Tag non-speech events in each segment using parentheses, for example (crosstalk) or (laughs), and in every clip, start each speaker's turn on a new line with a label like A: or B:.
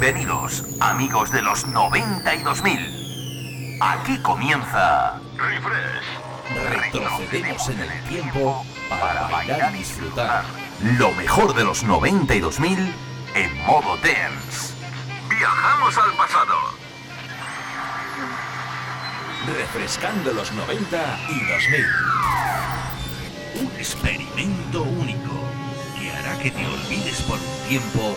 A: Bienvenidos, amigos de los 92.000. Aquí comienza Refresh.
B: Retrocedemos en el tiempo para bailar y disfrutar
A: lo mejor de los 92.000 en modo dance. Viajamos al pasado.
B: Refrescando los 90 y 2000.
A: Un experimento único que hará que te olvides por un tiempo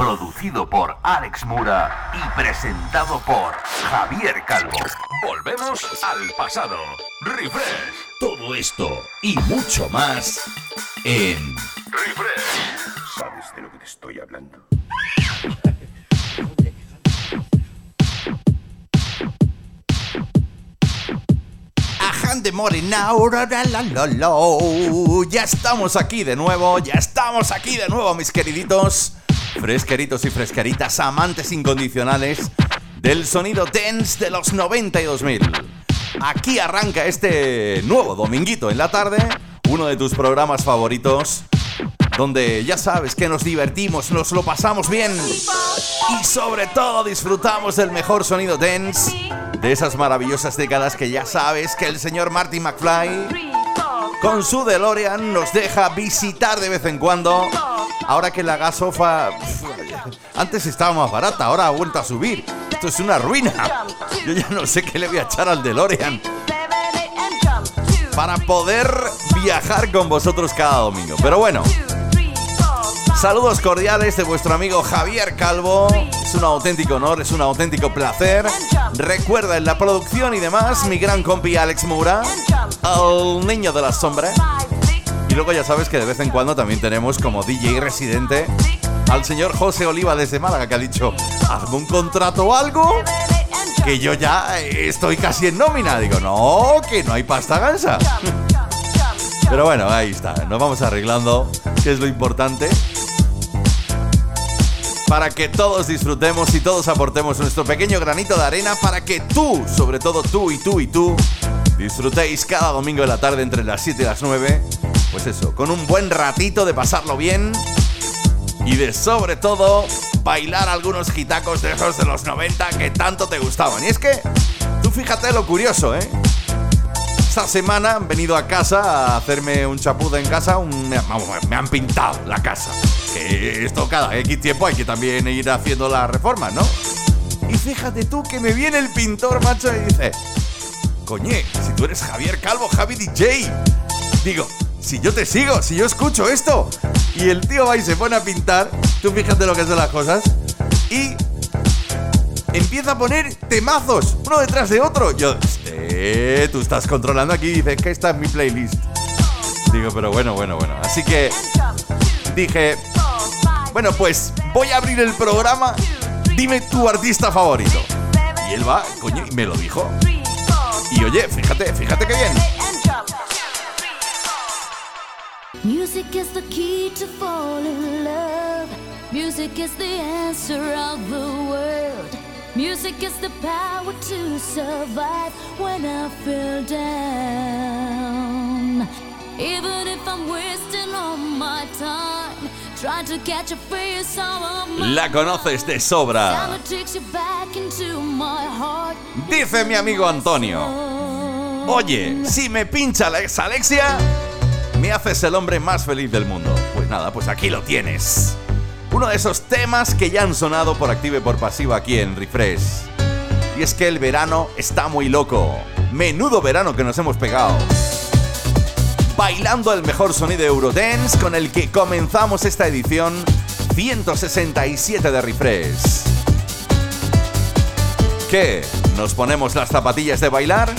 A: producido por Alex Mura y presentado por Javier Calvo. Volvemos al pasado. Refresh.
B: Todo esto y mucho más en
A: Refresh.
C: ¿Sabes de lo que te estoy hablando?
B: de now, Ya estamos aquí de nuevo, ya estamos aquí de nuevo, mis queriditos, fresqueritos y fresqueritas, amantes incondicionales del sonido dance de los 92.000. Aquí arranca este nuevo dominguito en la tarde, uno de tus programas favoritos, donde ya sabes que nos divertimos, nos lo pasamos bien y sobre todo disfrutamos del mejor sonido dance de esas maravillosas décadas que ya sabes que el señor Marty McFly con su DeLorean nos deja visitar de vez en cuando. Ahora que la gasofa antes estaba más barata, ahora ha vuelto a subir. Esto es una ruina. Yo ya no sé qué le voy a echar al DeLorean para poder viajar con vosotros cada domingo. Pero bueno, Saludos cordiales de vuestro amigo Javier Calvo. Es un auténtico honor, es un auténtico placer. Recuerda en la producción y demás mi gran compi Alex Moura, el niño de la sombra. Y luego ya sabes que de vez en cuando también tenemos como DJ residente al señor José Oliva desde Málaga que ha dicho, hazme un contrato o algo que yo ya estoy casi en nómina. Digo, no, que no hay pasta gansa. (laughs) Pero bueno, ahí está, nos vamos arreglando, que es lo importante para que todos disfrutemos y todos aportemos nuestro pequeño granito de arena para que tú, sobre todo tú y tú y tú, disfrutéis cada domingo de la tarde entre las 7 y las 9. Pues eso, con un buen ratito de pasarlo bien y de sobre todo bailar algunos gitacos de esos de los 90 que tanto te gustaban. Y es que tú fíjate lo curioso, ¿eh? Esta semana han venido a casa a hacerme un chapudo en casa, me, han pintado la casa. Que esto cada X tiempo hay que también ir haciendo la reforma, ¿no? Y fíjate tú que me viene el pintor, macho, y dice, coñe, si tú eres Javier Calvo, Javi DJ. Digo, si yo te sigo, si yo escucho esto. Y el tío va y se pone a pintar, tú fíjate lo que son las cosas. Y empieza a poner temazos, uno detrás de otro. Yo, este, tú estás controlando aquí dices que esta es mi playlist. Digo, pero bueno, bueno, bueno. Así que dije, bueno, pues voy a abrir el programa. Dime tu artista favorito. Y él va, coño, y me lo dijo. Y oye, fíjate, fíjate qué bien. Music is the key to fall in love. Music is the answer of the world. Music is the power to survive when I feel down. Even if I'm wasting all my time. Trying to catch a face La conoces de sobra. Dice mi amigo Antonio. Oye, si me pincha la ex Alexia, me haces el hombre más feliz del mundo. Pues nada, pues aquí lo tienes uno de esos temas que ya han sonado por activa y por pasiva aquí en Refresh. Y es que el verano está muy loco. Menudo verano que nos hemos pegado. Bailando el mejor sonido Eurodance con el que comenzamos esta edición 167 de Refresh. ¿Qué? ¿Nos ponemos las zapatillas de bailar?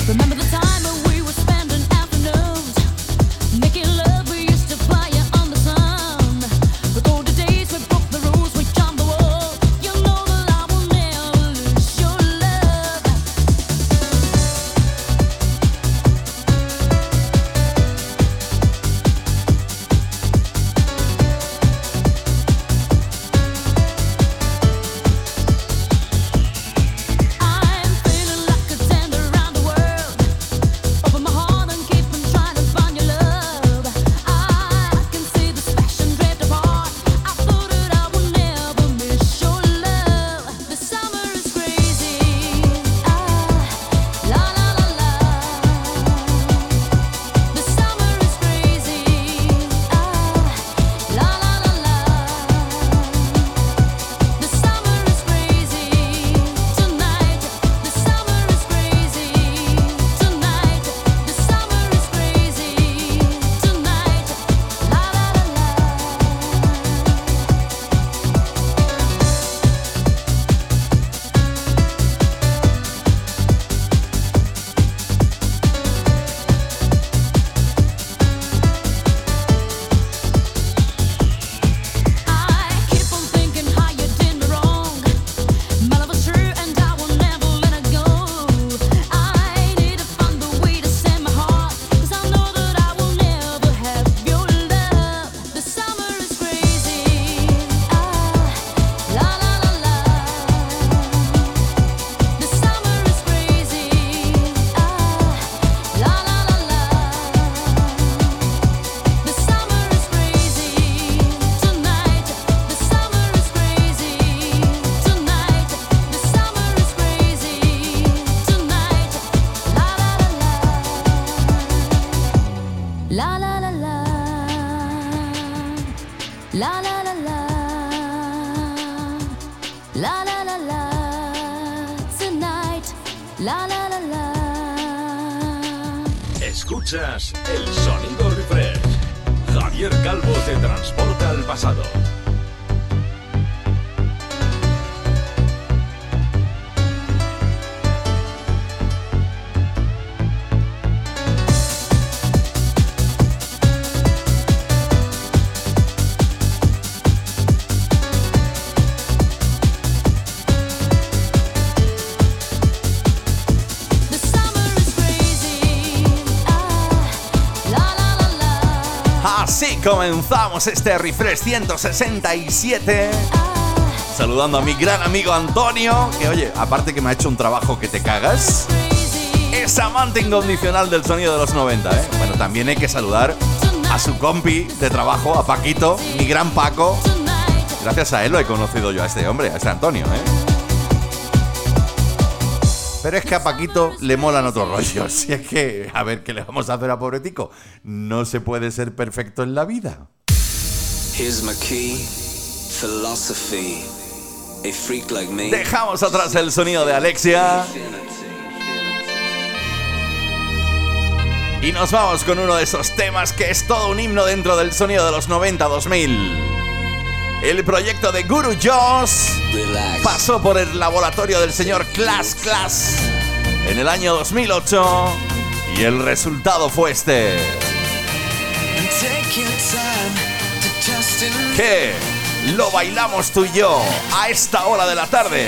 B: Comenzamos este refresh 167.
D: Ah,
B: Saludando a mi gran amigo Antonio, que oye, aparte que me ha hecho un trabajo que te cagas, es amante incondicional del sonido de los 90, ¿eh? Bueno, también hay que saludar a su compi de trabajo, a Paquito, mi gran Paco. Gracias a él lo he conocido yo a este hombre, a este Antonio, ¿eh? Pero es que a Paquito le molan otros rollos. (laughs) Si es que, a ver, ¿qué le vamos a hacer a pobretico? No se puede ser perfecto en la vida.
E: Here's my key, philosophy. A freak like me.
B: Dejamos atrás el sonido de Alexia y nos vamos con uno de esos temas que es todo un himno dentro del sonido de los 90-2000. El proyecto de Guru Joss pasó por el laboratorio del señor Class Class en el año 2008 y el resultado fue este. Que lo bailamos tú y yo a esta hora de la tarde.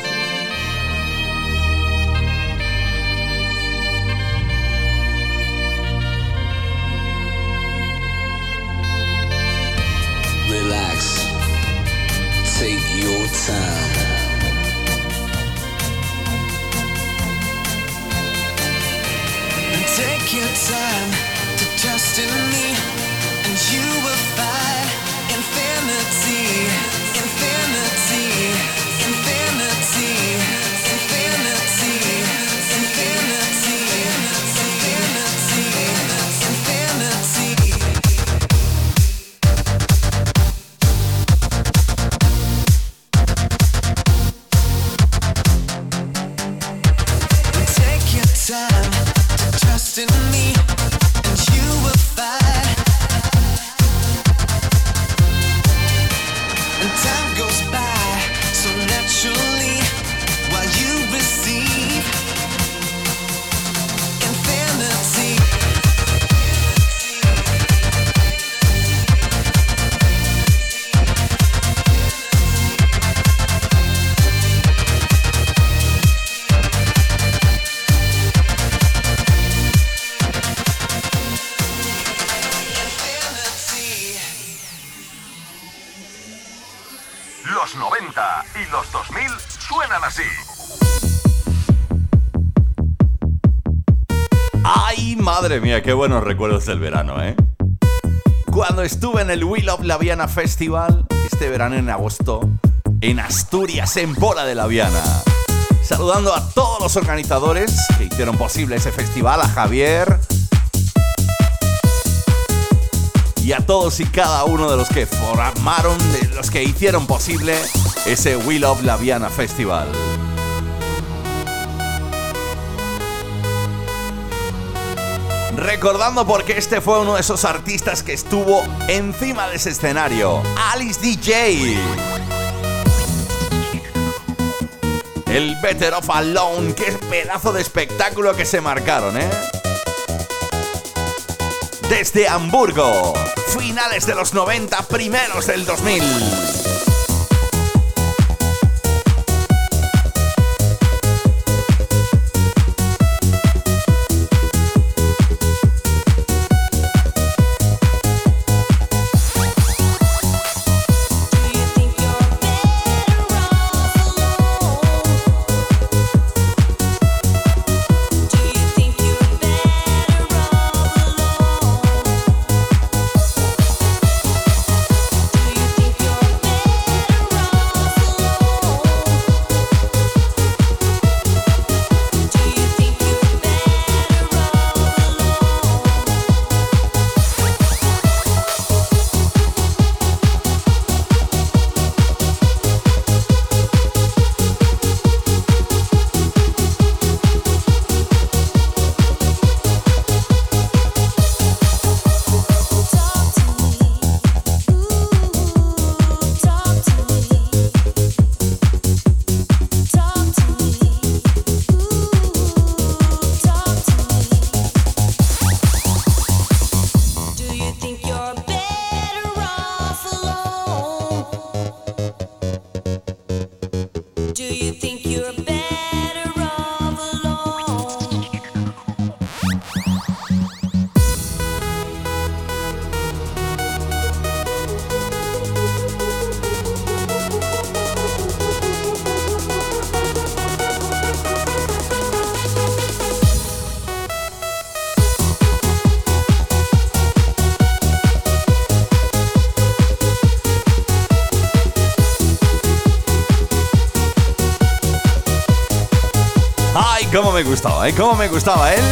B: Mía! ¡Qué buenos recuerdos del verano, eh! Cuando estuve en el We Love La Viana Festival, este verano en agosto, en Asturias, en Pola de la Viana. Saludando a todos los organizadores que hicieron posible ese festival, a Javier. Y a todos y cada uno de los que formaron, de los que hicieron posible ese We Love La Viana Festival. Recordando porque este fue uno de esos artistas que estuvo encima de ese escenario, Alice DJ. El Better of Alone, qué pedazo de espectáculo que se marcaron, ¿eh? Desde Hamburgo, finales de los 90, primeros del 2000. Me gustaba, ¿eh? Cómo me gustaba el...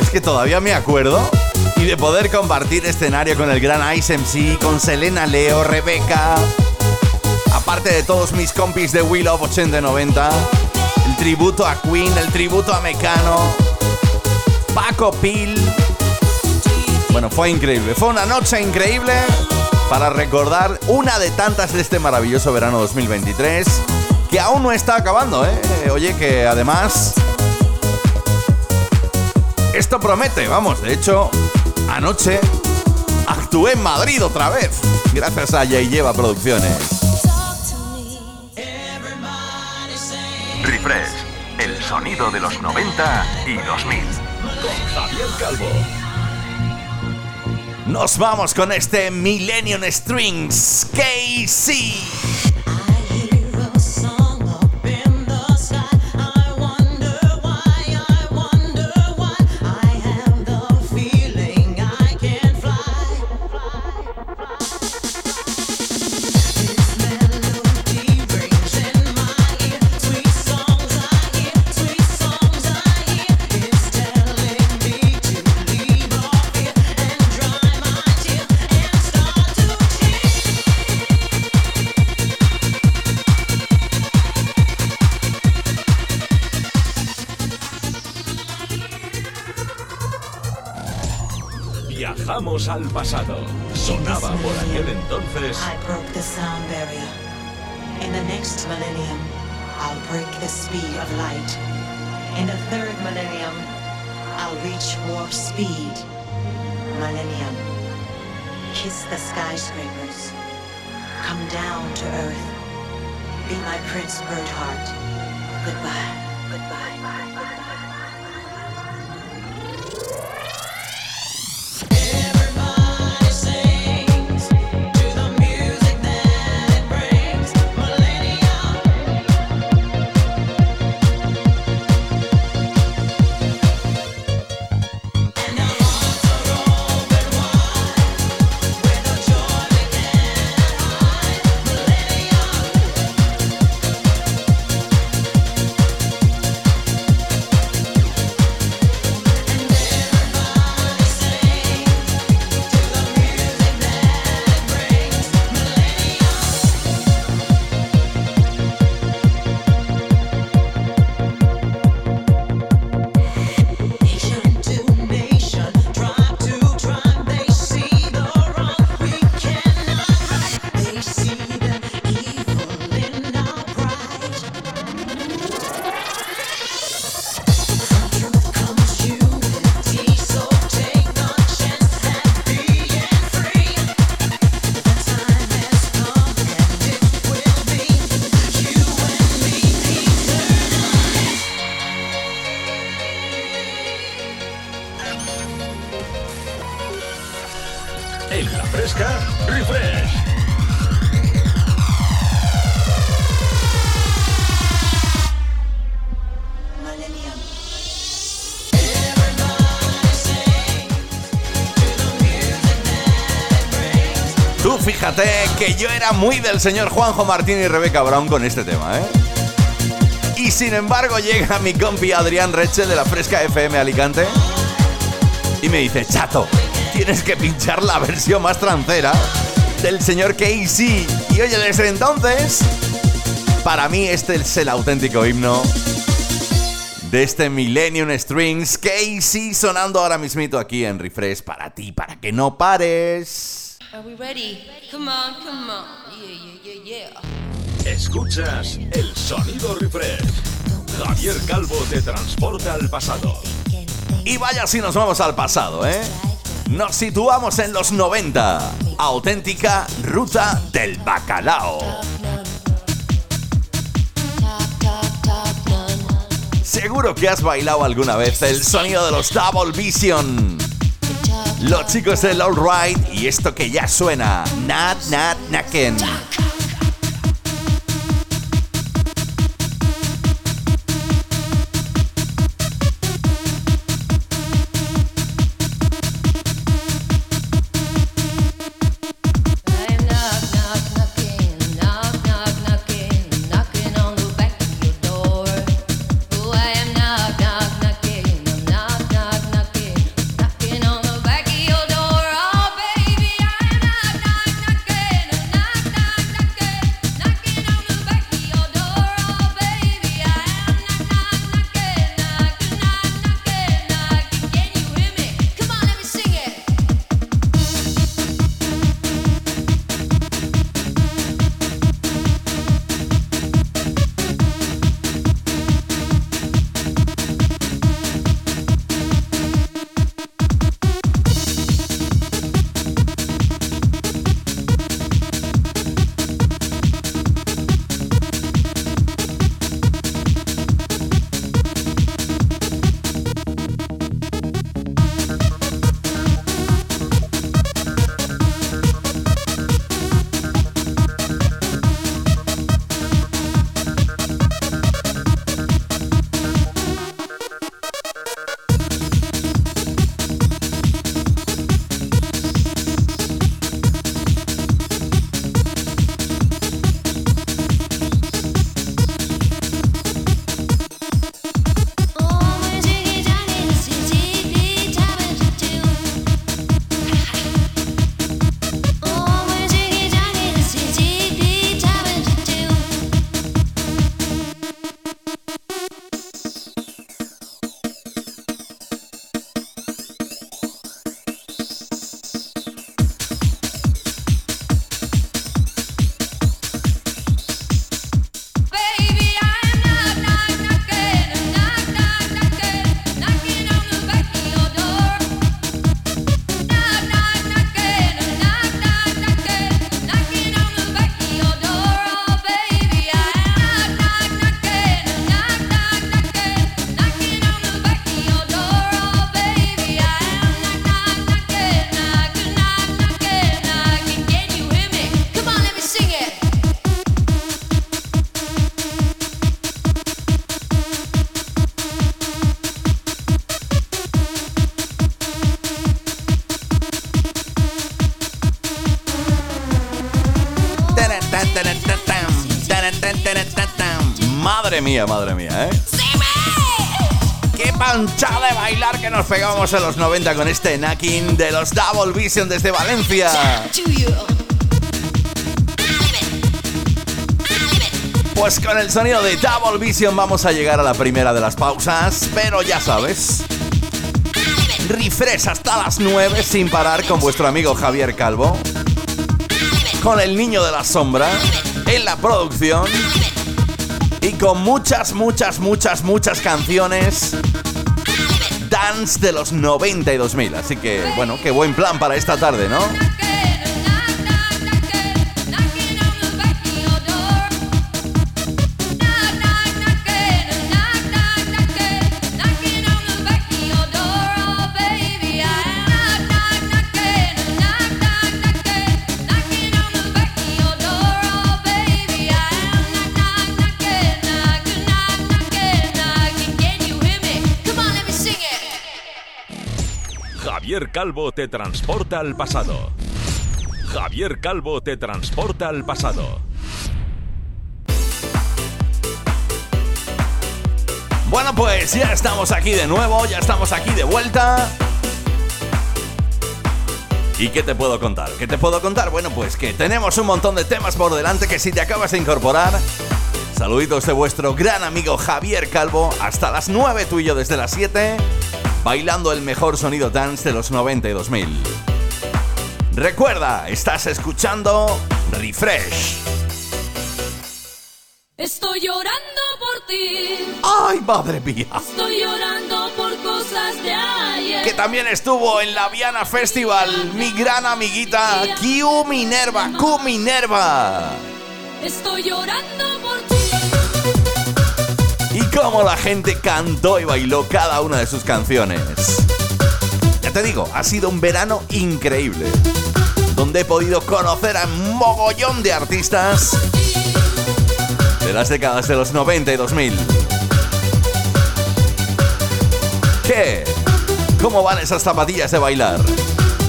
B: Es que todavía me acuerdo y de poder compartir escenario con el gran Ice MC, con Selena Leo, Rebeca, aparte de todos mis compis de Will of 8090, el tributo a Queen, el tributo a Mecano, Paco Pil. Bueno, fue increíble, fue una noche increíble para recordar una de tantas de este maravilloso verano 2023 que aún no está acabando, ¿eh? Oye, que además esto promete, vamos, de hecho, anoche actué en Madrid otra vez, gracias a Jay Lleva Producciones.
A: Refresh, el sonido de los 90 y 2000.
F: Con Javier Calvo.
B: Nos vamos con este Millennium Strings KC.
F: Al pasado. Sonaba por aquel entonces.
G: I broke the sound barrier. In the next millennium, I'll break the speed of light. In the third millennium, I'll reach warp speed. Millennium. Kiss the skyscrapers. Come down to earth. Be my Prince Birdheart. Goodbye. Goodbye. Goodbye.
B: Que yo era muy del señor Juanjo Martín y Rebeca Brown con este tema, ¿eh? Y sin embargo llega mi compi Adrián Rechel de la Fresca FM Alicante y me dice, chato, tienes que pinchar la versión más trancera del señor Casey. Y oye, desde entonces, para mí este es el auténtico himno de este Millennium Strings Casey sonando ahora mismito aquí en Refresh para ti, para que no pares.
D: Are we ready? Come on, come on. Yeah, yeah, yeah, yeah.
F: Escuchas el sonido refresh. Javier Calvo te transporta al pasado.
B: Y vaya si nos vamos al pasado, ¿eh? Nos situamos en los 90. Auténtica ruta del bacalao. Seguro que has bailado alguna vez el sonido de los Double Vision. Los chicos del All Right y esto que ya suena, Nat Nat Naken. Madre mía, madre mía, ¿eh? ¡Qué panchada de bailar que nos pegamos en los 90 con este Nakin de los Double Vision desde Valencia! Pues con el sonido de Double Vision vamos a llegar a la primera de las pausas, pero ya sabes. Refresh hasta las 9 sin parar con vuestro amigo Javier Calvo. Con el niño de la sombra en la producción. Y con muchas, muchas, muchas, muchas canciones dance de los 90 y 2000. Así que, bueno, qué buen plan para esta tarde, ¿no?
F: Javier Calvo te transporta al pasado. Javier Calvo te transporta al pasado.
D: Bueno, pues ya estamos aquí de nuevo, ya estamos aquí de vuelta. ¿Y qué te puedo contar? ¿Qué te puedo contar? Bueno, pues que tenemos un montón de temas por delante que si te acabas de incorporar, saluditos de vuestro gran amigo Javier Calvo, hasta las 9 tú y yo desde las 7, bailando el mejor sonido dance de los 90 y 2000. Recuerda, estás escuchando Refresh.
B: Estoy llorando por ti.
D: ¡Ay, madre mía!
B: Estoy llorando por cosas de ayer.
D: que también estuvo en la Viana Festival, mi gran amiguita Q Minerva, Q Minerva.
B: Estoy llorando por
D: cómo la gente cantó y bailó cada una de sus canciones. Ya te digo, ha sido un verano increíble, donde he podido conocer a un mogollón de artistas de las décadas de los 90 y 2000. ¿Qué? ¿Cómo van esas zapatillas de bailar?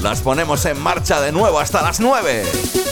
D: Las ponemos en marcha de nuevo hasta las 9.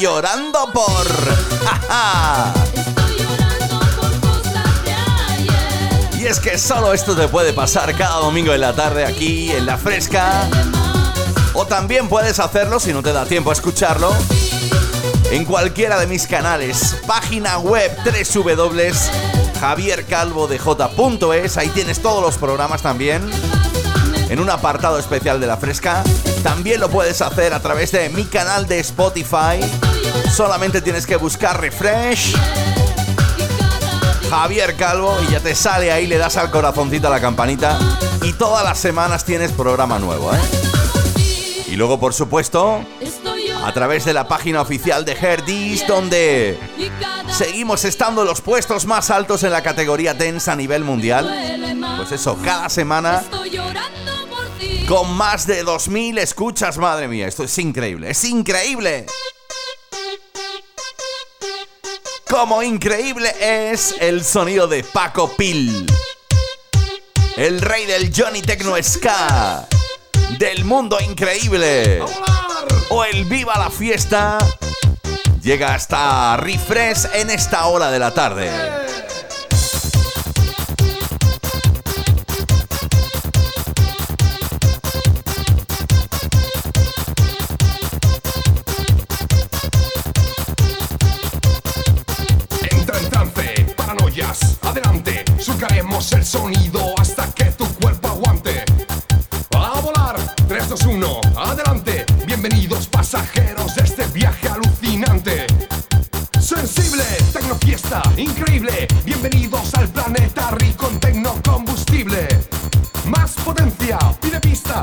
B: Llorando por...
D: ¡Ja, (laughs) ja! Y es que solo esto te puede pasar cada domingo en la tarde aquí en La Fresca. O también puedes hacerlo si no te da tiempo a escucharlo en cualquiera de mis canales. Página web www.javiercalvodej.es. Ahí tienes todos los programas también. En un apartado especial de La Fresca. También lo puedes hacer a través de mi canal de Spotify.
B: Solamente tienes que buscar refresh. Javier Calvo y ya te sale ahí, le das al corazoncito a la campanita y todas las semanas tienes programa nuevo, ¿eh? Y luego, por supuesto, a través de la página oficial de Herdis, donde seguimos estando los puestos más altos en la categoría Dance a nivel mundial. Pues eso, cada semana con más de 2.000 escuchas, madre mía, esto es increíble, es increíble. Como increíble es el sonido de Paco Pil, el rey del Johnny Tecno Ska, del mundo increíble, o el Viva la Fiesta, llega hasta Refresh en esta hora de la tarde.
H: El sonido hasta que tu cuerpo aguante. A volar, 3, 2, 1, adelante, bienvenidos pasajeros de este viaje alucinante. Sensible, tecnofiesta, increíble, bienvenidos al planeta rico en tecnocombustible. Más potencia, pide pista,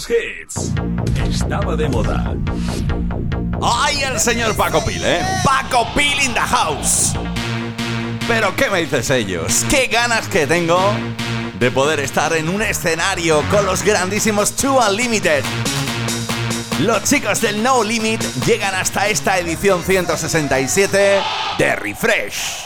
F: Dance Hits. Estaba de moda.
B: ¡Ay, el señor Paco Pil, eh! ¡Paco Pil in the house! Pero, ¿qué me dices ellos? ¡Qué ganas que tengo de poder estar en un escenario con los grandísimos Two Unlimited! Los chicos del No Limit llegan hasta esta edición 167 de Refresh.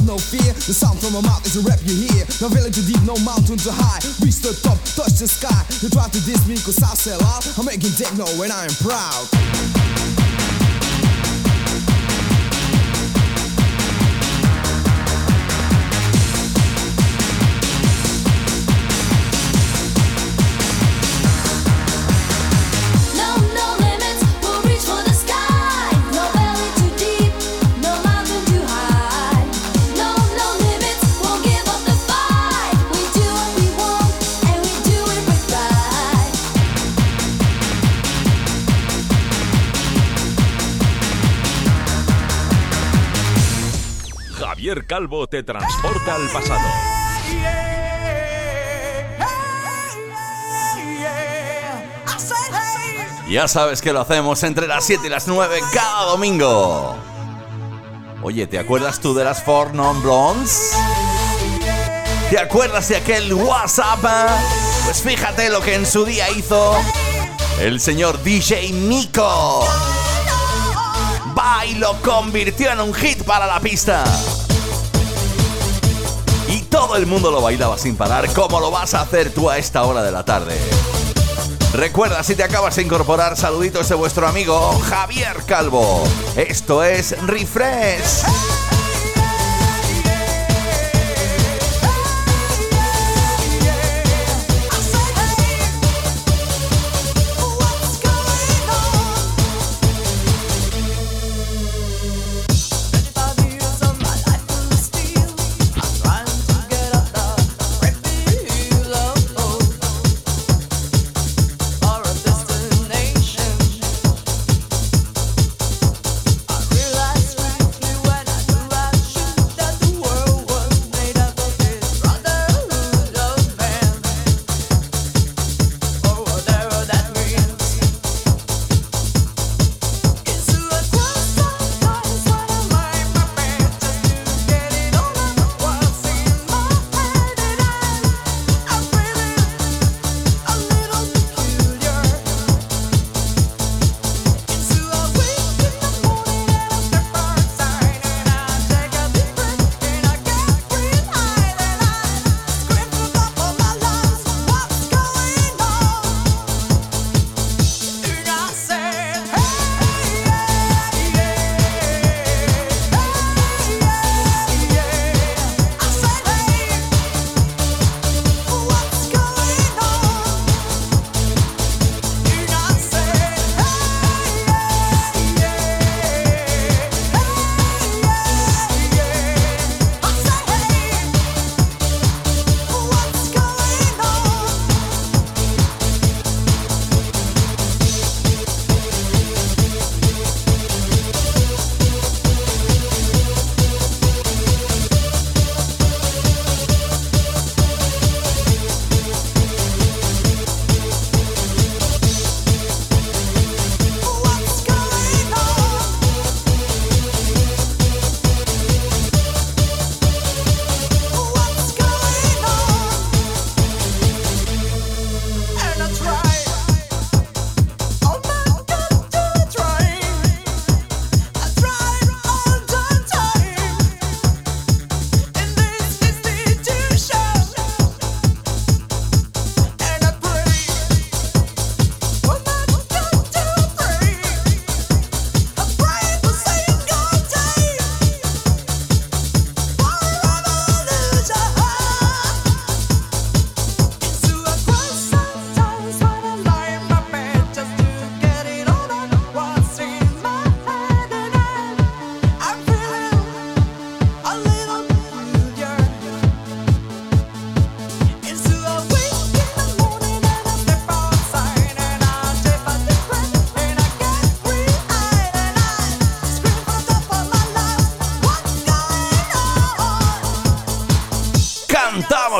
I: I've no fear. The sound from my mouth is a rap you hear. No valley too deep, no mountain too high. Reach the top, touch the sky. You try to diss me cause I sell out. I'm making techno and I am proud.
F: Calvo te transporta al pasado.
B: Ya sabes que lo hacemos entre las 7 y las 9 cada domingo. Oye, ¿te acuerdas tú de las Four Non Blondes? ¿Te acuerdas de aquel WhatsApp? Pues fíjate lo que en su día hizo el señor DJ Nico. Va y lo convirtió en un hit para la pista. Todo el mundo lo bailaba sin parar, como lo vas a hacer tú a esta hora de la tarde. Recuerda, si te acabas de incorporar, saluditos de vuestro amigo Javier Calvo. Esto es Refresh.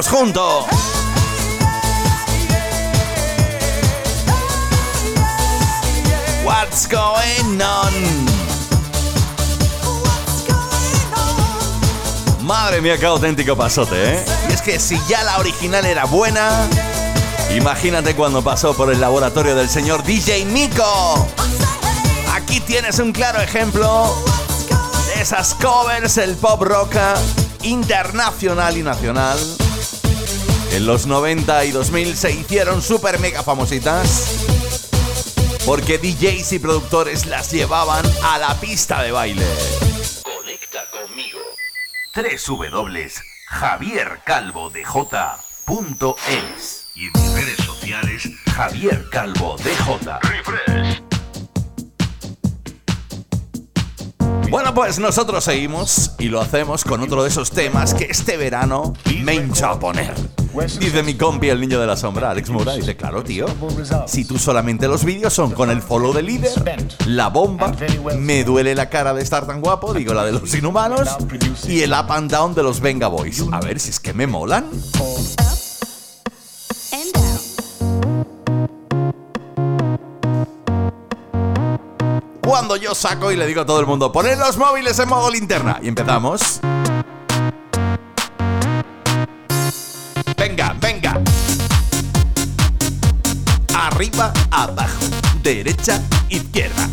B: Juntos. What's going on? Madre mía, qué auténtico pasote, ¿eh? Y es que si ya la original era buena, imagínate cuando pasó por el laboratorio del señor DJ Nico. Aquí tienes un claro ejemplo de esas covers, el pop rock internacional y nacional. En los 90 y 2000 se hicieron super mega famositas porque DJs y productores las llevaban a la pista de baile.
A: Conecta conmigo. www.javiercalvodj.es y en mis redes sociales Javier Calvo DJ. Refresh.
B: Bueno, pues nosotros seguimos y lo hacemos con otro de esos temas que este verano me hincha a poner. Dice mi compi, el niño de la sombra, Alex Mura, dice, claro, tío, si tú solamente los vídeos son con el follow de líder, la bomba, me duele la cara de estar tan guapo, digo la de los inhumanos, y el up and down de los Venga Boys. A ver si es que me molan. Cuando yo saco y le digo a todo el mundo, poned los móviles en modo linterna. Y empezamos. Venga, venga. Arriba, abajo, derecha, izquierda.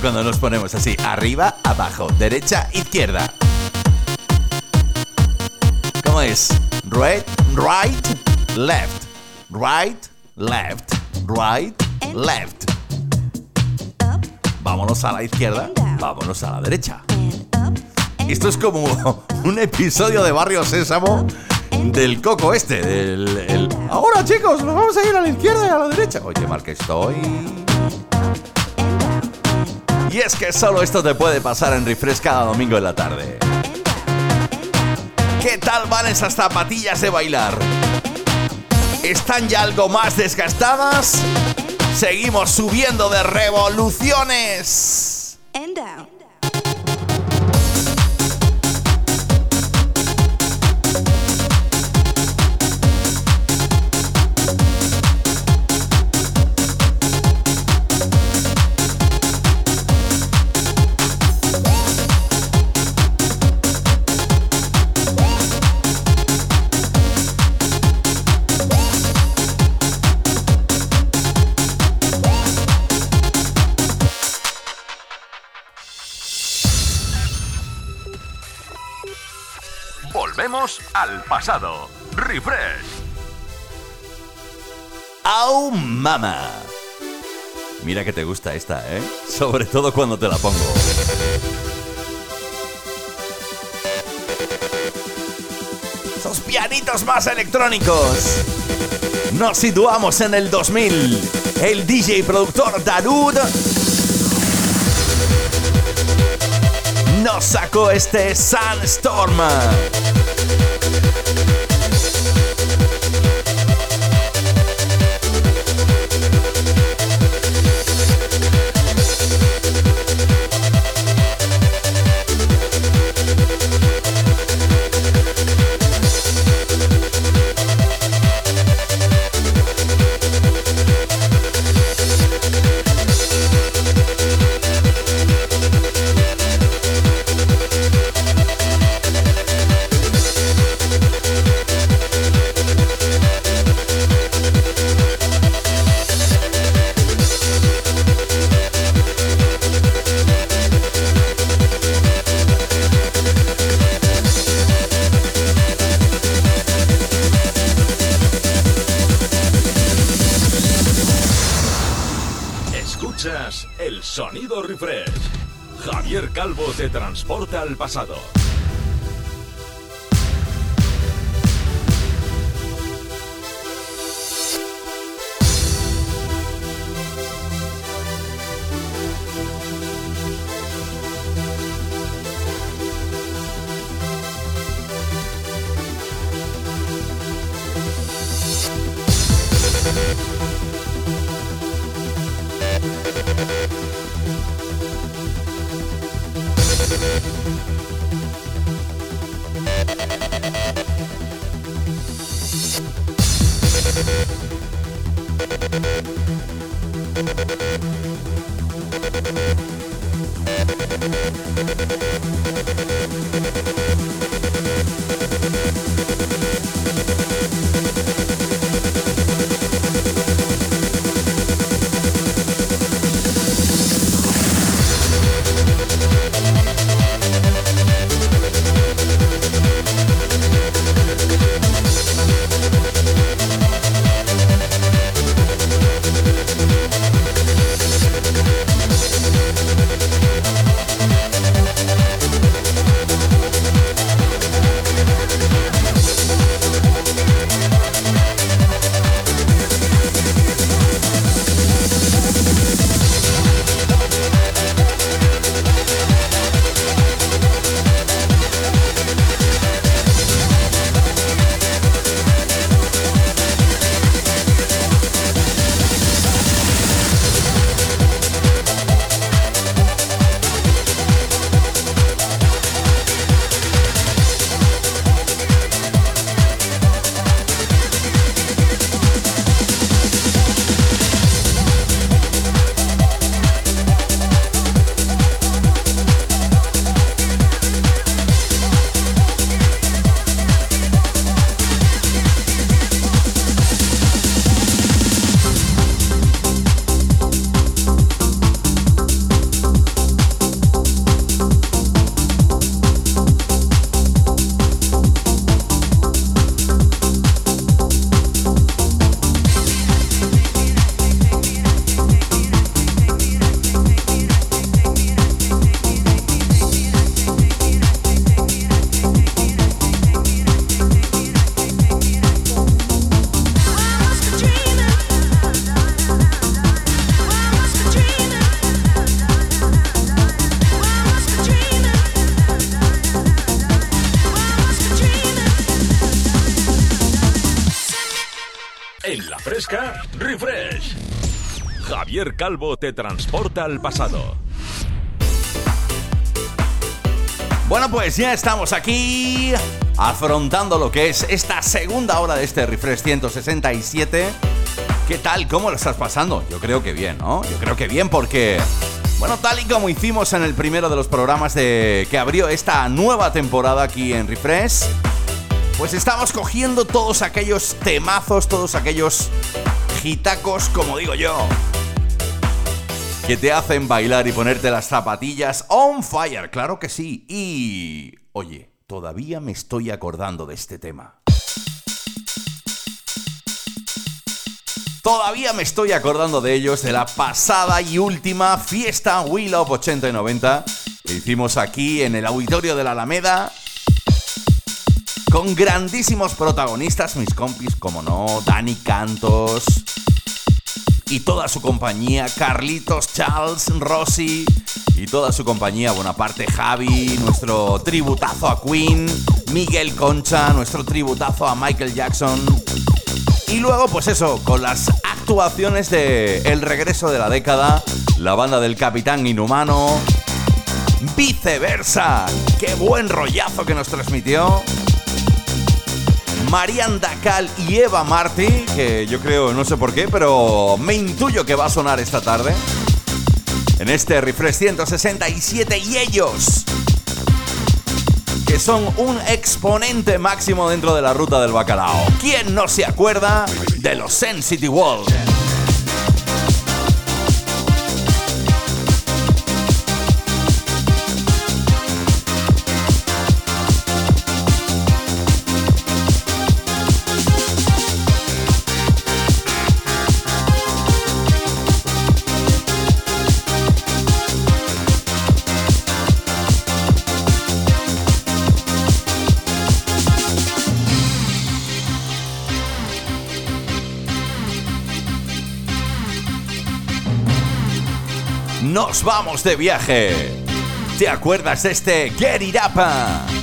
B: Cuando nos ponemos así, arriba, abajo, derecha, izquierda. ¿Cómo es? Right, right, left. Right, left. Right, left. Vámonos a la izquierda, vámonos a la derecha. Esto es como (laughs) un episodio de Barrio Sésamo del coco este, del... el- Ahora chicos, nos vamos a ir a la izquierda y a la derecha. Oye, mal que estoy... Y es que solo esto te puede pasar en Refresh cada domingo en la tarde. ¿Qué tal van esas zapatillas de bailar? ¿Están ya algo más desgastadas? Seguimos subiendo de revoluciones.
A: Al pasado. Refresh.
B: ¡Au, mama! Mira que te gusta esta, ¿eh? Sobre todo cuando te la pongo. Esos pianitos más electrónicos. Nos situamos en el 2000. El DJ productor Darud sacó este Sandstorm.
F: Al pasado. Calvo te transporta al pasado.
B: Bueno, pues ya estamos aquí afrontando lo que es esta segunda hora de este Refresh 167. ¿Qué tal? ¿Cómo lo estás pasando? Yo creo que bien, ¿no? Yo creo que bien porque, bueno, tal y como hicimos en el primero de los programas de que abrió esta nueva temporada aquí en Refresh, pues estamos cogiendo todos aquellos temazos, todos aquellos gitacos, como digo yo, que te hacen bailar y ponerte las zapatillas on fire, claro que sí. Y, oye, todavía me estoy acordando de este tema. Todavía me estoy acordando de ellos, de la pasada y última fiesta We Love 80 y 90 que hicimos aquí en el auditorio de la Alameda. Con grandísimos protagonistas, mis compis, como no, Dani Cantos, y toda su compañía, Carlitos, Charles, Rossi y toda su compañía, bueno, Javi, nuestro tributazo a Queen, Miguel Concha, nuestro tributazo a Michael Jackson. Y luego, pues eso, con las actuaciones de El regreso de la década, la banda del Capitán Inhumano, viceversa, qué buen rollazo que nos transmitió. Marian Dacal y Eva Martí, que yo creo, no sé por qué, pero me intuyo que va a sonar esta tarde. En este Refresh 167 y ellos, que son un exponente máximo dentro de la ruta del bacalao. ¿Quién no se acuerda de los Sensity World? Nos vamos de viaje. ¿Te acuerdas de este Get?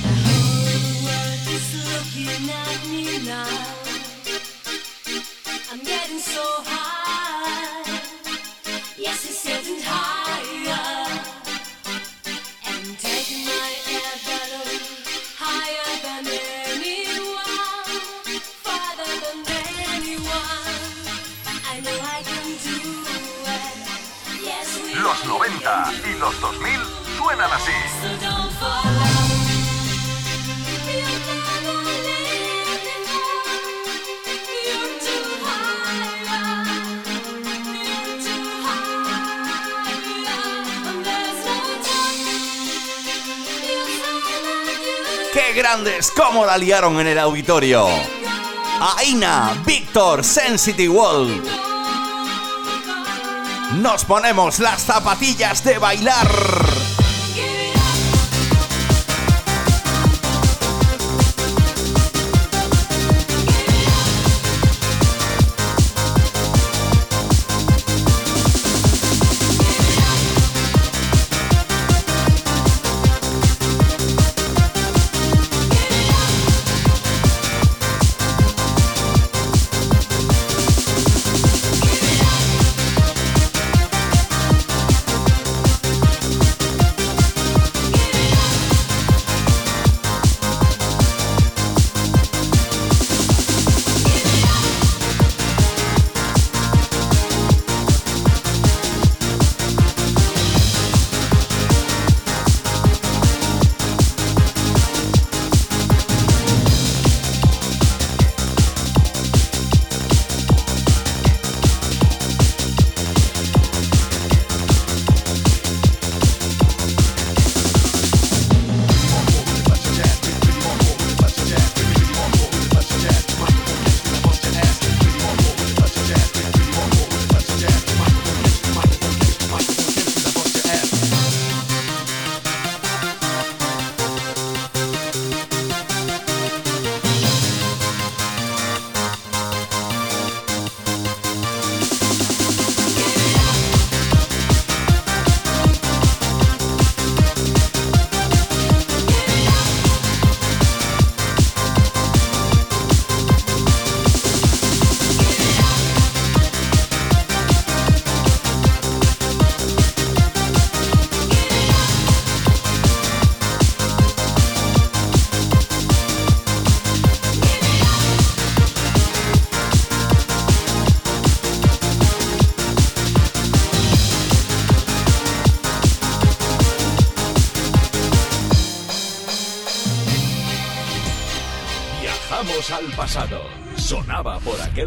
B: ¿Cómo la liaron en el auditorio? Aina, Víctor, Sensitive World. Nos ponemos las zapatillas de bailar.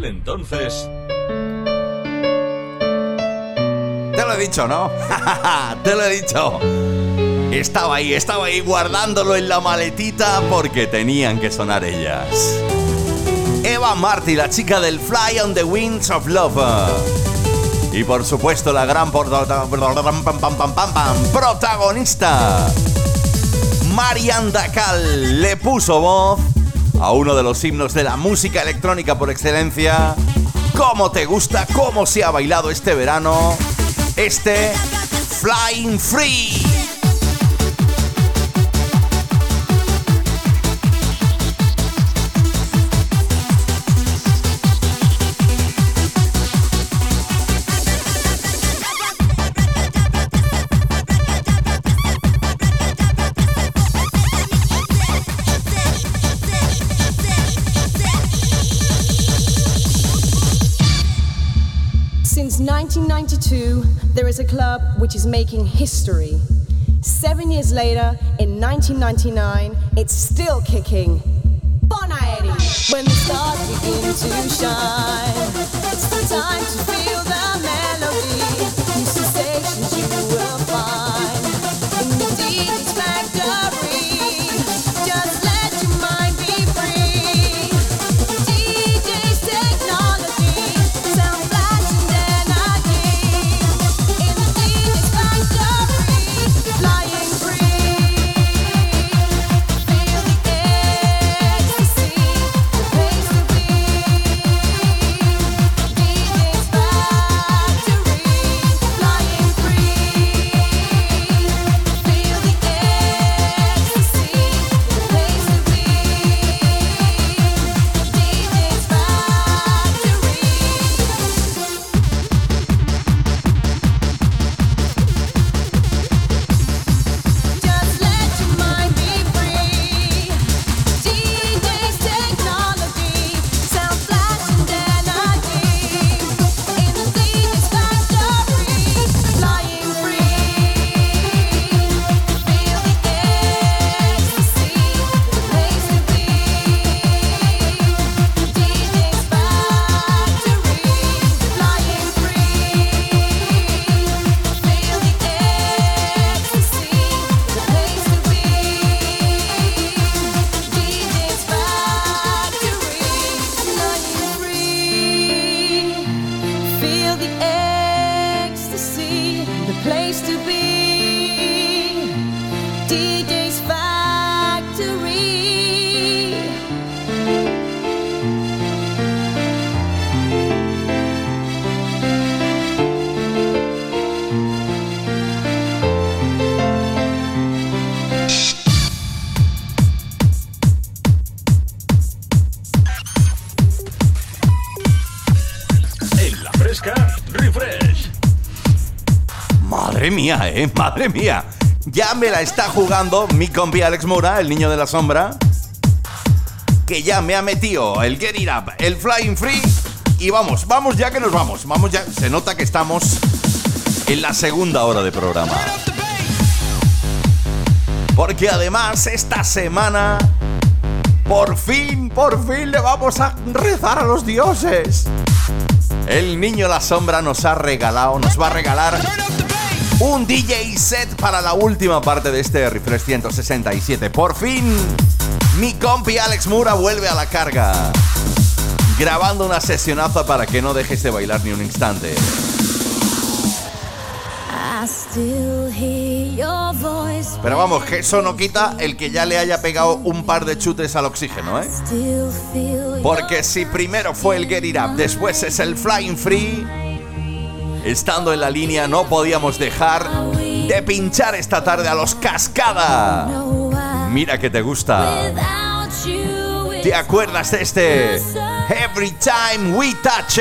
F: Entonces.
B: Te lo he dicho, ¿no? (laughs) Te lo he dicho. Estaba ahí, estaba ahí guardándolo en la maletita porque tenían que sonar ellas. Eva Marty, la chica del Fly on the Wings of Love. Y por supuesto la gran protagonista. Marian Dacal le puso voz a uno de los himnos de la música electrónica por excelencia. ¿Cómo te gusta? ¿Cómo se ha bailado este verano? Este Flying Free.
J: 1992, there is a club which is making history. Seven years later, in 1999, it's still kicking. Bon Aeri. When the stars begin to shine, it's the time to
I: eh, (laughs) madre mía. Ya me la está jugando mi compi Alex Mura, el niño de la sombra. Que ya me ha metido el Get It Up, el Flying Free. Y vamos, vamos ya que nos vamos. Vamos ya. Se nota que estamos en la segunda hora de programa. Porque además esta semana, por fin, por fin le vamos a rezar a los dioses. El niño la sombra nos ha regalado, nos va a regalar un DJ set para la última parte de este Refresh 167. Por fin, mi compi Alex Mura vuelve a la carga. Grabando una sesionaza para que no dejes de bailar ni un instante. Pero vamos, que eso no quita el que ya le haya pegado un par de chutes al oxígeno, ¿eh? Porque si primero fue el Get It Up, después es el Flying Free, estando en la línea no podíamos dejar de pinchar esta tarde a los Cascada. Mira que te gusta. ¿Te acuerdas de este? Every time we touch.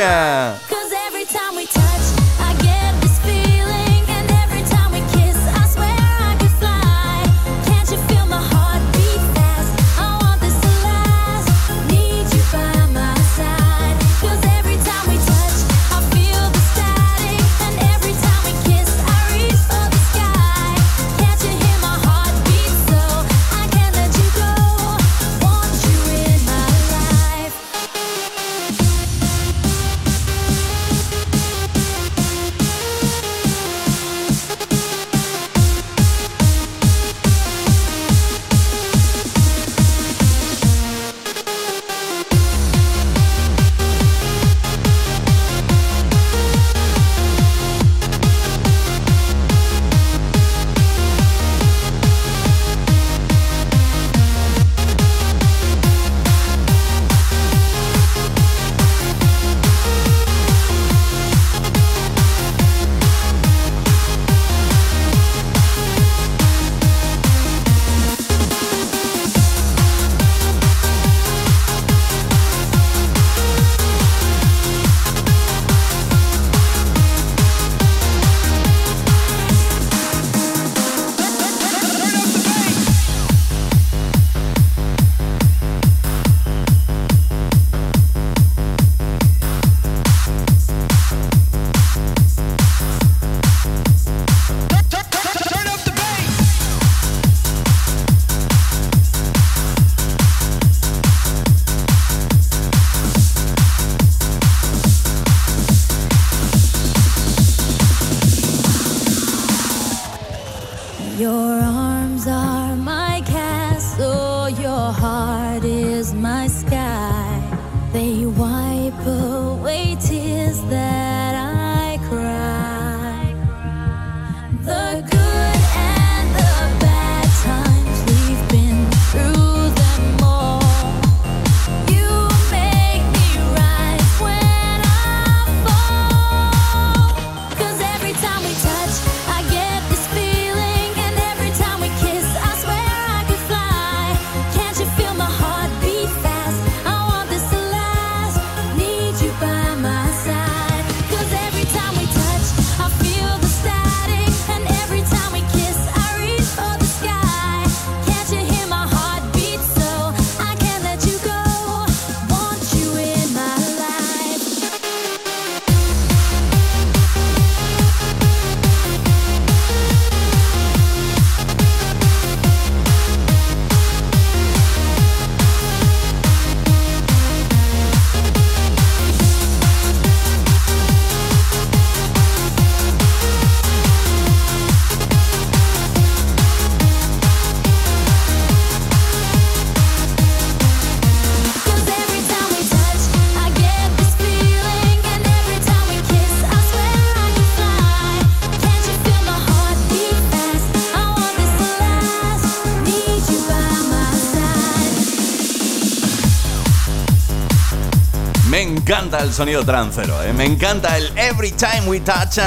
B: Encanta el sonido trancero, ¿eh? me encanta el Every Time We Touch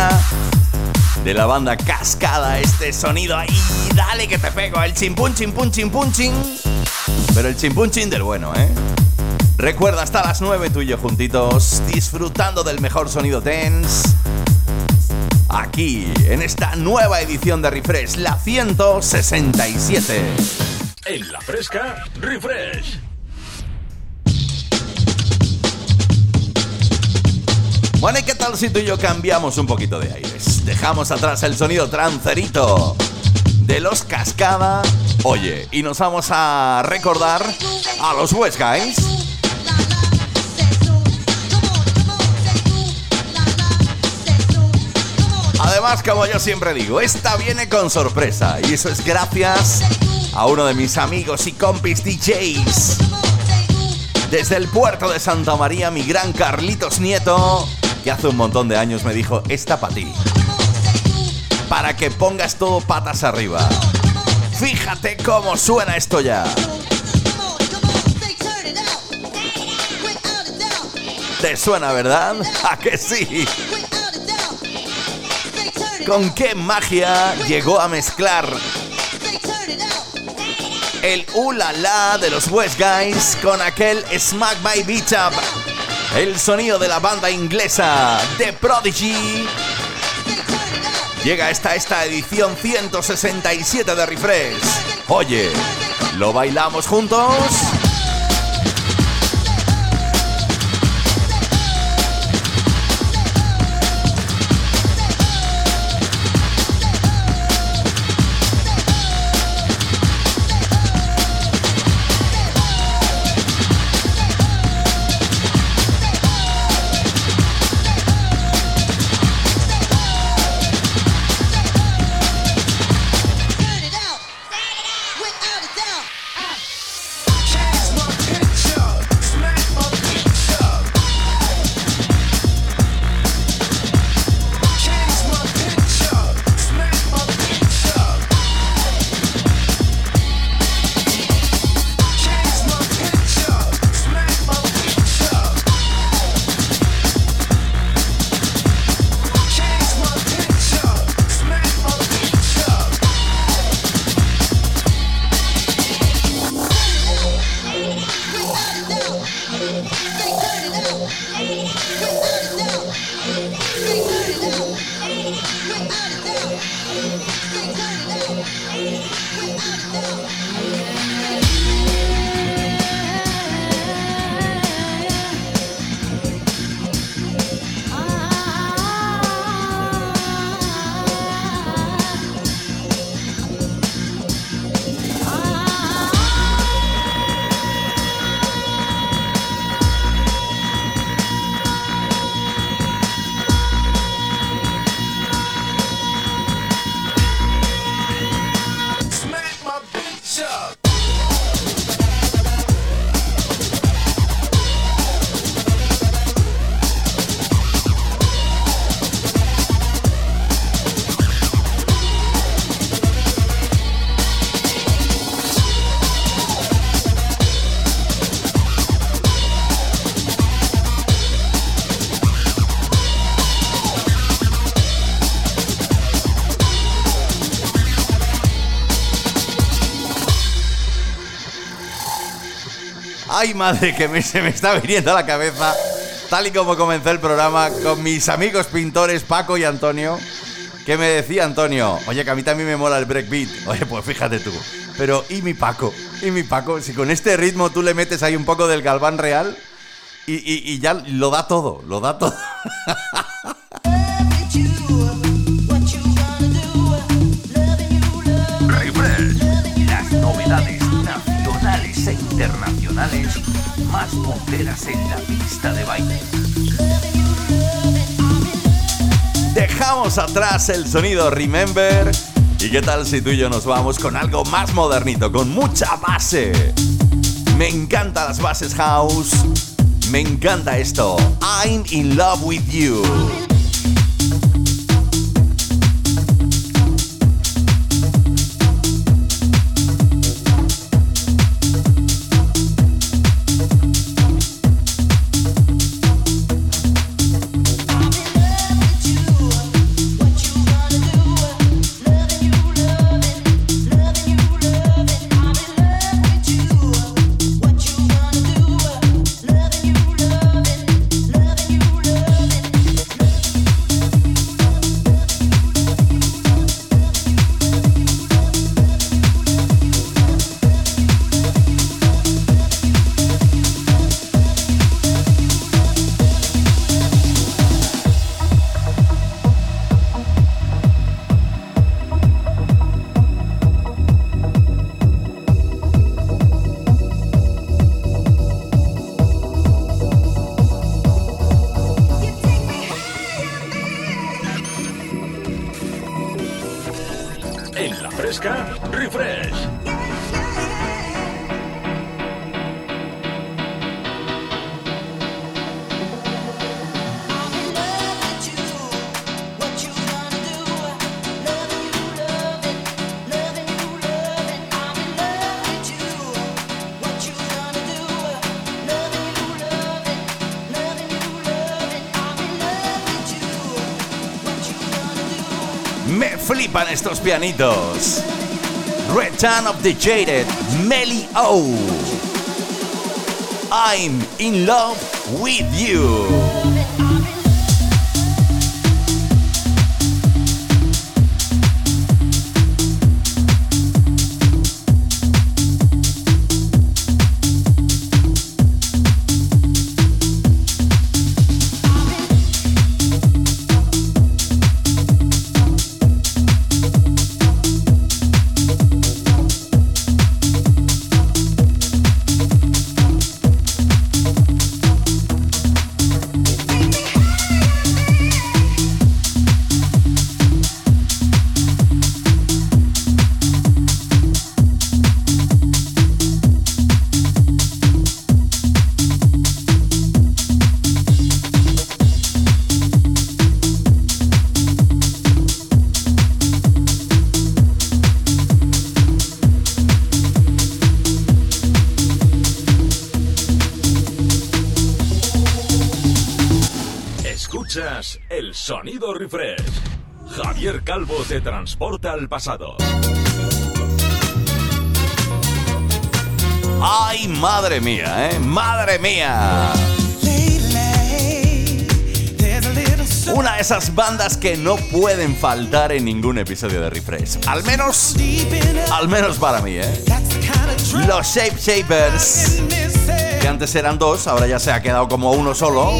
B: de la banda Cascada. Este sonido ahí, dale que te pego, el chimpun, chimpun, chimpun, chin. Pero el chimpun, chin del bueno, ¿eh? Recuerda, hasta las 9 tú juntitos, disfrutando del mejor sonido dance. Aquí, en esta nueva edición de Refresh, la 167.
F: En la fresca, refresh.
B: Bueno, ¿y qué tal si tú y yo cambiamos un poquito de aires? Dejamos atrás el sonido trancerito de los Cascada. Oye, y nos vamos a recordar a los West Guys. Además, como yo siempre digo, esta viene con sorpresa. Y eso es gracias a uno de mis amigos y compis DJs. Desde el puerto de Santa María, mi gran Carlitos Nieto, que hace un montón de años me dijo, esta para ti. Para que pongas todo patas arriba. Fíjate cómo suena esto ya. ¿Te suena, verdad? (laughs) ¿A que sí? ¿Con qué magia llegó a mezclar el ulala de los West Guys con aquel Smack My Beach Up? El sonido de la banda inglesa The Prodigy. Llega esta, esta edición 167 de Refresh. Oye, ¿lo bailamos juntos? Ay, madre, que me, se me está viniendo a la cabeza, tal y como comenzó el programa, con mis amigos pintores Paco y Antonio, que me decía Antonio, oye, que a mí también me mola el breakbeat. Oye, pues fíjate tú. Pero, ¿y mi Paco? ¿Y mi Paco? Si con este ritmo tú le metes ahí un poco del galván real y, y- y ya lo da todo, lo da todo. (laughs)
A: en la pista de baile.
B: Dejamos atrás el sonido Remember. ¿Y qué tal si tú y yo nos vamos con algo más modernito, con mucha base? Me encantan las bases house. Me encanta esto. I'm in love with you. Pianitos. Return of the Jaded, Melly O. I'm in love with you.
F: Calvo te transporta al pasado.
B: ¡Ay, madre mía, eh! ¡Madre mía! Una de esas bandas que no pueden faltar en ningún episodio de Refresh. Al menos, al menos para mí, ¿eh? Los Shape Shapers, que antes eran dos, ahora ya se ha quedado como uno solo,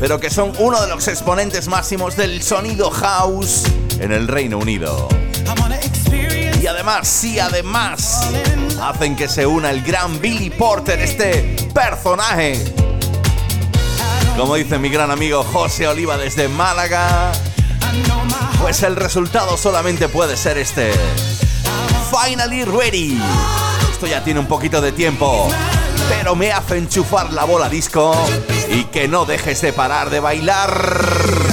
B: pero que son uno de los exponentes máximos del sonido house en el Reino Unido. Y además, sí, además, hacen que se una el gran Billy Porter, este personaje. Como dice mi gran amigo José Oliva desde Málaga, pues el resultado solamente puede ser este. Finally ready. Esto ya tiene un poquito de tiempo, pero me hace enchufar la bola disco y que no dejes de parar de bailar.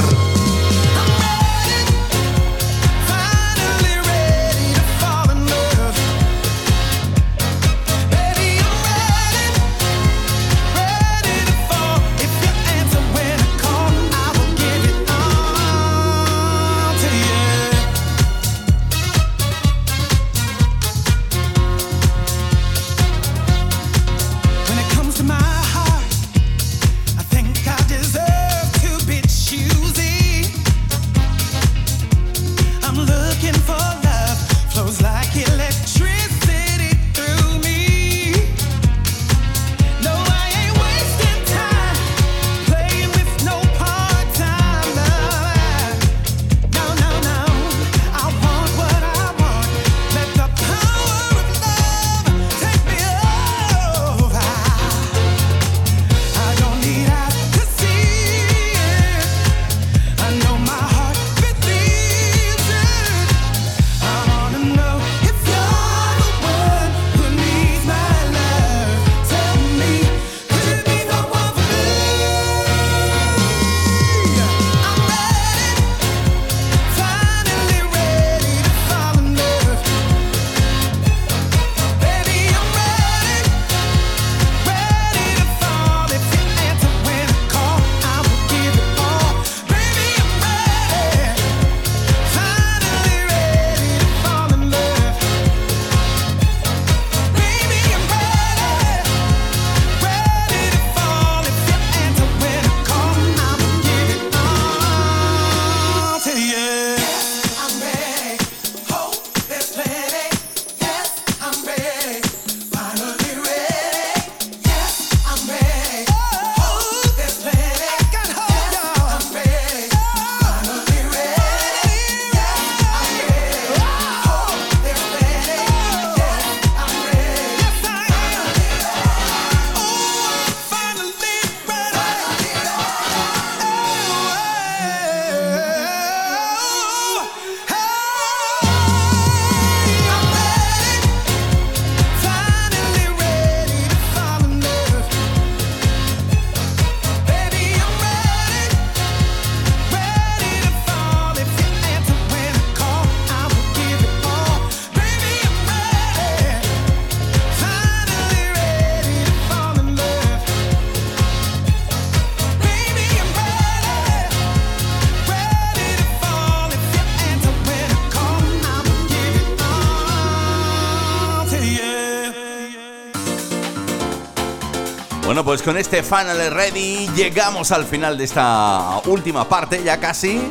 B: Pues con este Final Ready llegamos al final de esta última parte, ya casi.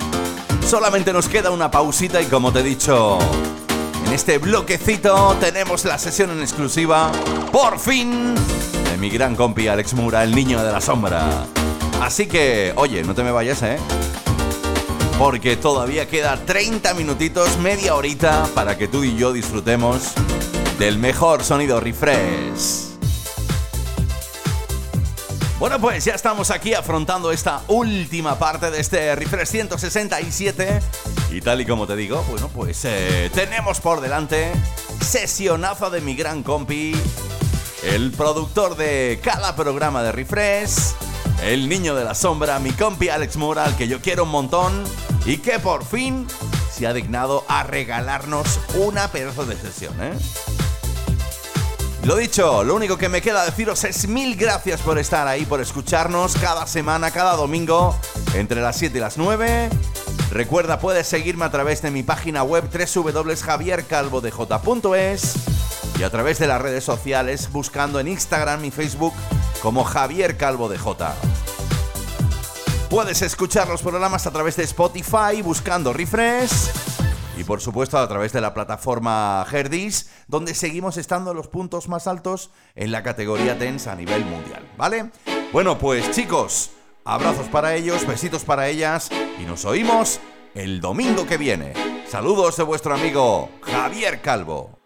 B: Solamente nos queda una pausita y como te he dicho, en este bloquecito tenemos la sesión en exclusiva, por fin, de mi gran compi Alex Mura, el niño de la sombra. Así que, oye, no te me vayas, ¿eh? Porque todavía queda 30 minutitos, media horita, para que tú y yo disfrutemos del mejor sonido refresh. Bueno, pues ya estamos aquí afrontando esta última parte de este Refresh 167. Y tal y como te digo, bueno, pues eh, tenemos por delante sesionazo de mi gran compi, el productor de cada programa de Refresh, el niño de la sombra, mi compi Alex Mora, al que yo quiero un montón y que por fin se ha dignado a regalarnos una pedazo de sesión, ¿eh? Lo dicho, lo único que me queda deciros es mil gracias por estar ahí, por escucharnos cada semana, cada domingo, entre las 7 y las 9. Recuerda, puedes seguirme a través de mi página web www.javiercalvodej.es y a través de las redes sociales buscando en Instagram y Facebook como Javier Calvo de J. Puedes escuchar los programas a través de Spotify buscando Refresh y por supuesto a través de la plataforma Herdis, donde seguimos estando en los puntos más altos en la categoría Dance a nivel mundial, ¿vale? Bueno, pues chicos, abrazos para ellos, besitos para ellas y nos oímos el domingo que viene. Saludos de vuestro amigo Javier Calvo.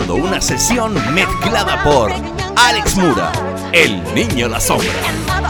B: Una sesión mezclada por Alex Mura, el niño la sombra.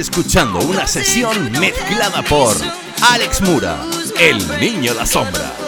K: escuchando una sesión mezclada por Alex Mura, el niño de la sombra.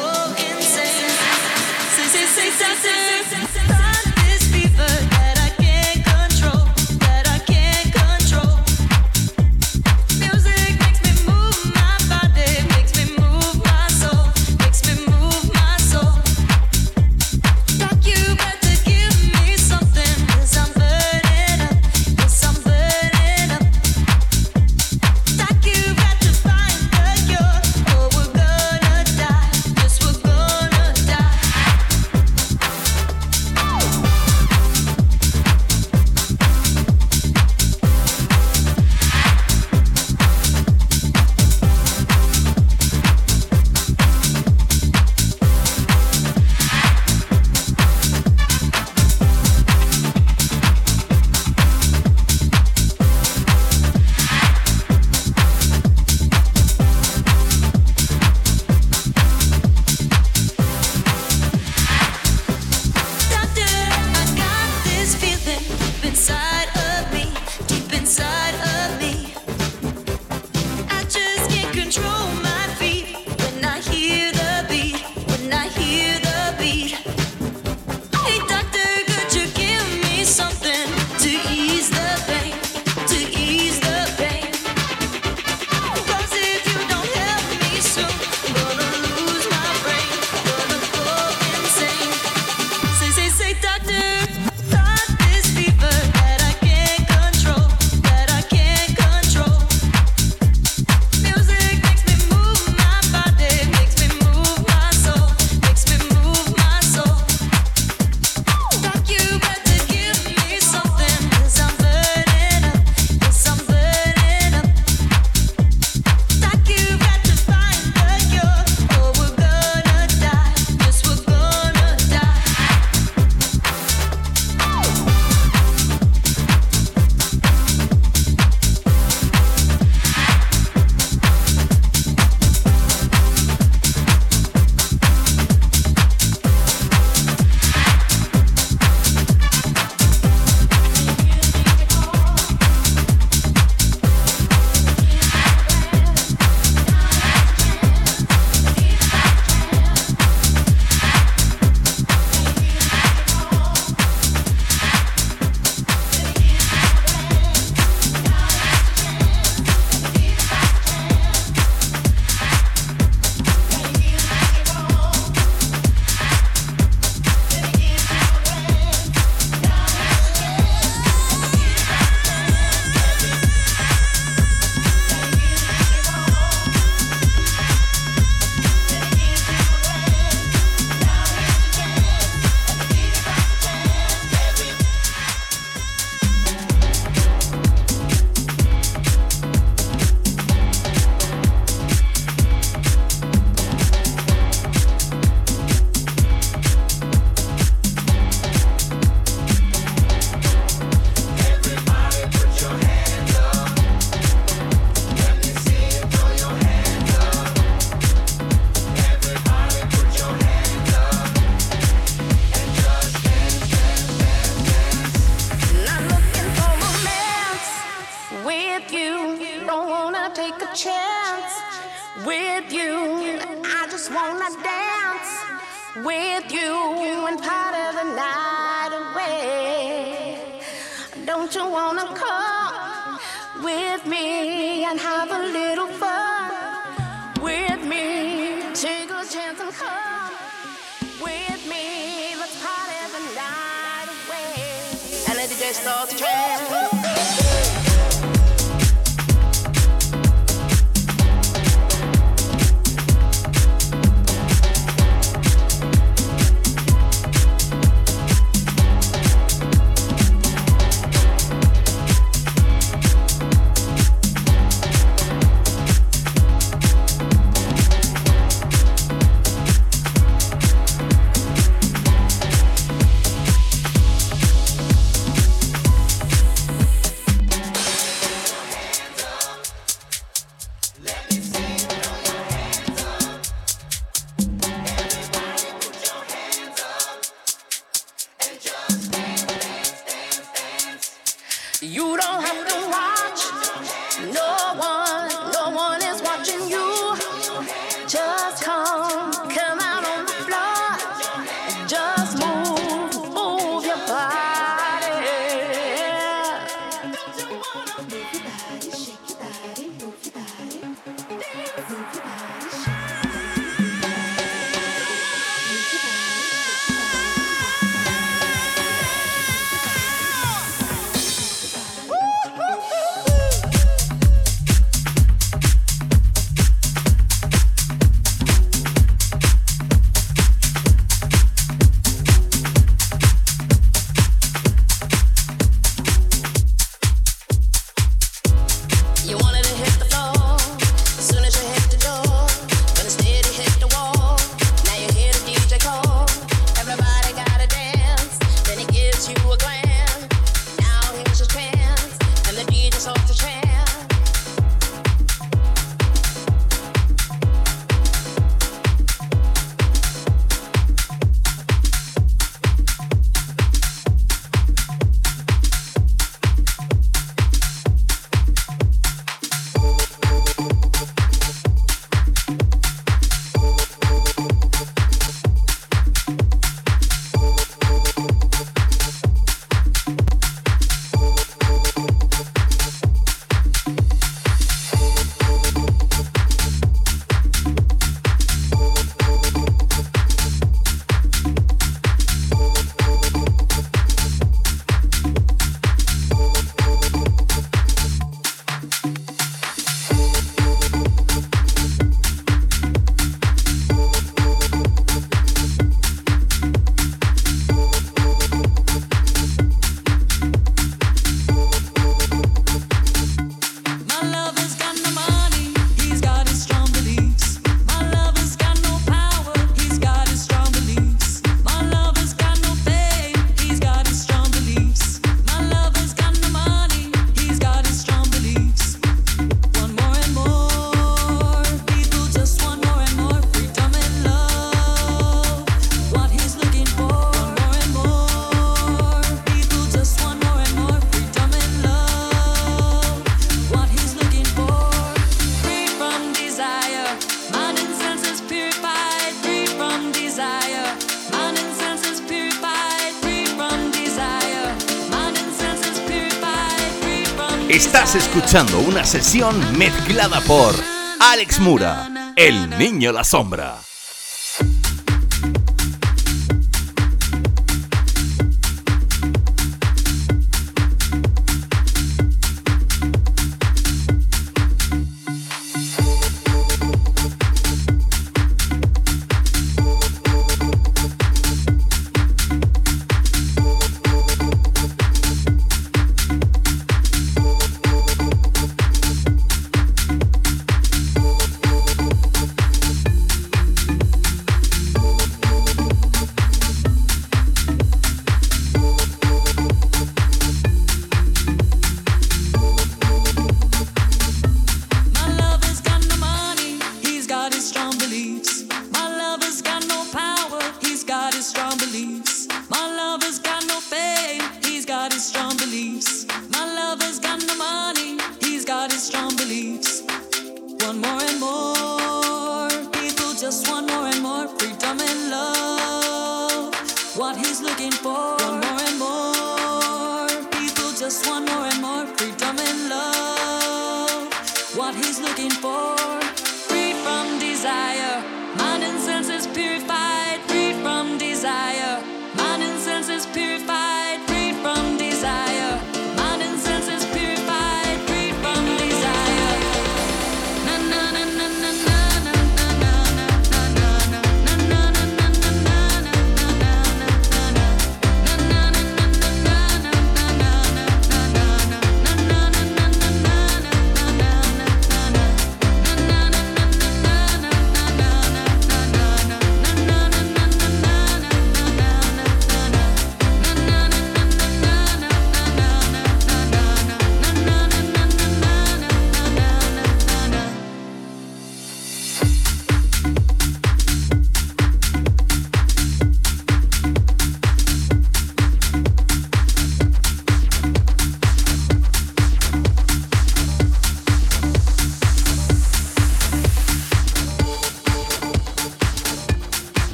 I: Estás escuchando una sesión mezclada por Alex Mura, el niño la sombra.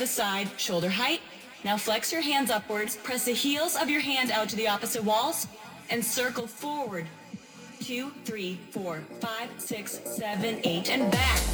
L: The side, shoulder height. Now flex your hands upwards, press the heels of your hand out to the opposite walls, and circle forward. Two, three, four, five, six, seven, eight, and back.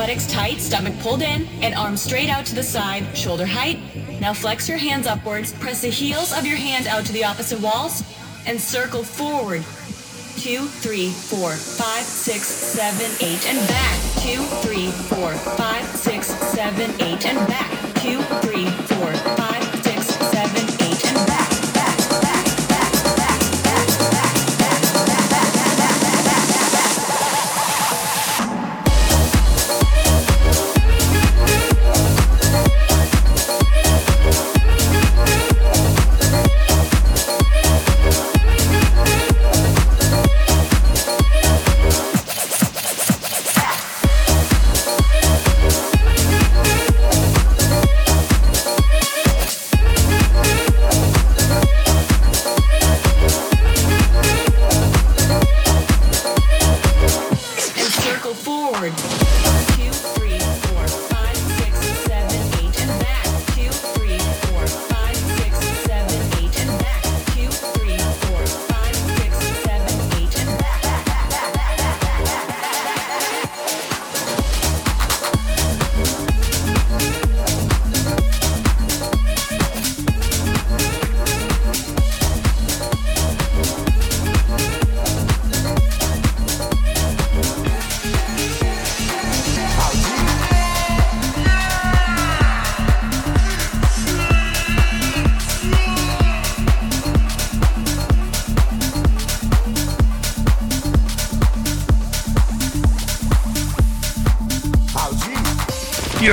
L: Buttocks tight, stomach pulled in, and arms straight out to the side, shoulder height. Now flex your hands upwards, press the heels of your hand out to the opposite walls, and circle forward. Two, three, four, five, six, seven, eight, and back. Two, three, four, five, six, seven, eight, and back. Two, three, four,